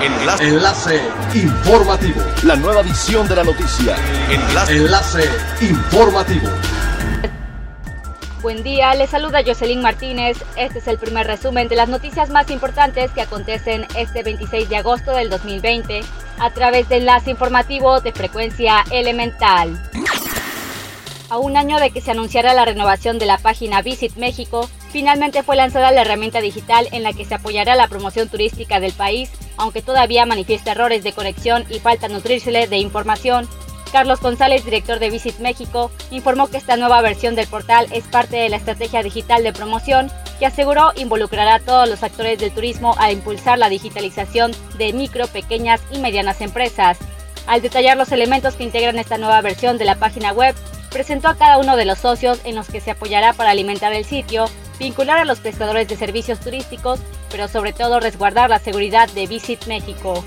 Enlace. Enlace informativo. La nueva edición de la noticia. Enlace. Enlace informativo. Buen día, les saluda Jocelyn Martínez. Este es el primer resumen de las noticias más importantes que acontecen este 26 de agosto del 2020 a través de enlace informativo de frecuencia elemental. A un año de que se anunciara la renovación de la página Visit México, finalmente fue lanzada la herramienta digital en la que se apoyará la promoción turística del país, aunque todavía manifiesta errores de conexión y falta nutrírsele de información. Carlos González, director de Visit México, informó que esta nueva versión del portal es parte de la estrategia digital de promoción que aseguró involucrará a todos los actores del turismo a impulsar la digitalización de micro, pequeñas y medianas empresas. Al detallar los elementos que integran esta nueva versión de la página web, presentó a cada uno de los socios en los que se apoyará para alimentar el sitio, vincular a los prestadores de servicios turísticos, pero sobre todo resguardar la seguridad de Visit México.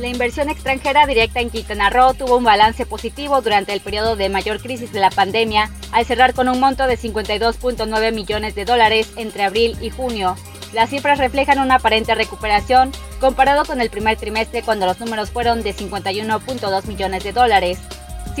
La inversión extranjera directa en Quintana Roo tuvo un balance positivo durante el periodo de mayor crisis de la pandemia, al cerrar con un monto de 52.9 millones de dólares entre abril y junio. Las cifras reflejan una aparente recuperación comparado con el primer trimestre cuando los números fueron de 51.2 millones de dólares.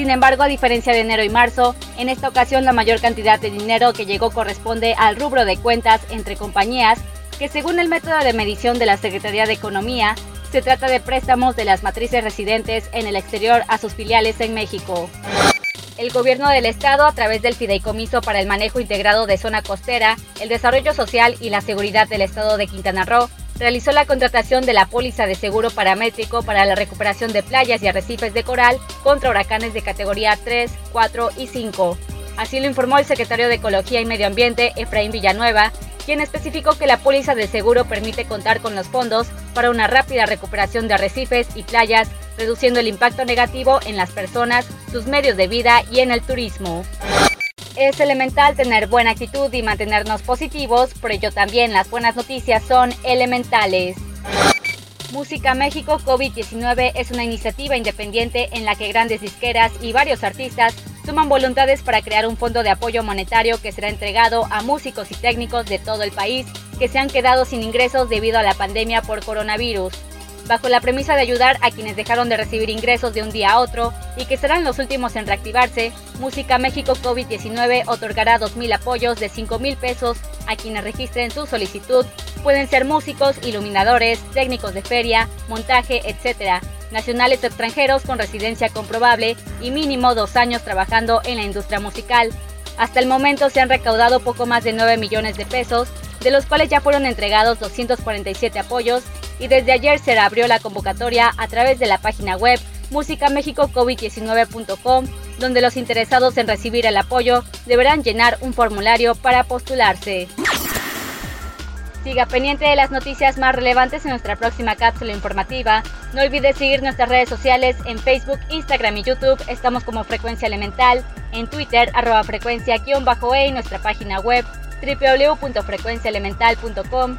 Sin embargo, a diferencia de enero y marzo, en esta ocasión la mayor cantidad de dinero que llegó corresponde al rubro de cuentas entre compañías, que según el método de medición de la Secretaría de Economía, se trata de préstamos de las matrices residentes en el exterior a sus filiales en México. El gobierno del estado, a través del Fideicomiso para el Manejo Integrado de Zona Costera, el Desarrollo Social y la Seguridad del Estado de Quintana Roo, realizó la contratación de la póliza de seguro paramétrico para la recuperación de playas y arrecifes de coral contra huracanes de categoría 3, 4 y 5. Así lo informó el secretario de Ecología y Medio Ambiente, Efraín Villanueva, quien especificó que la póliza de seguro permite contar con los fondos para una rápida recuperación de arrecifes y playas, reduciendo el impacto negativo en las personas, sus medios de vida y en el turismo. Es elemental tener buena actitud y mantenernos positivos, por ello también las buenas noticias son elementales. Música México COVID-19 es una iniciativa independiente en la que grandes disqueras y varios artistas suman voluntades para crear un fondo de apoyo monetario que será entregado a músicos y técnicos de todo el país que se han quedado sin ingresos debido a la pandemia por coronavirus bajo la premisa de ayudar a quienes dejaron de recibir ingresos de un día a otro y que serán los últimos en reactivarse, Música México COVID-19 otorgará 2.000 apoyos de 5.000 pesos a quienes registren su solicitud. Pueden ser músicos, iluminadores, técnicos de feria, montaje, etc., nacionales o extranjeros con residencia comprobable y mínimo dos años trabajando en la industria musical. Hasta el momento se han recaudado poco más de 9 millones de pesos, de los cuales ya fueron entregados 247 apoyos y desde ayer se abrió la convocatoria a través de la página web musicamexicocovid19.com, donde los interesados en recibir el apoyo deberán llenar un formulario para postularse. Siga pendiente de las noticias más relevantes en nuestra próxima cápsula informativa. No olvide seguir nuestras redes sociales en Facebook, Instagram y YouTube. Estamos como Frecuencia Elemental, en Twitter, arroba frecuencia-e y nuestra página web www.frecuenciaelemental.com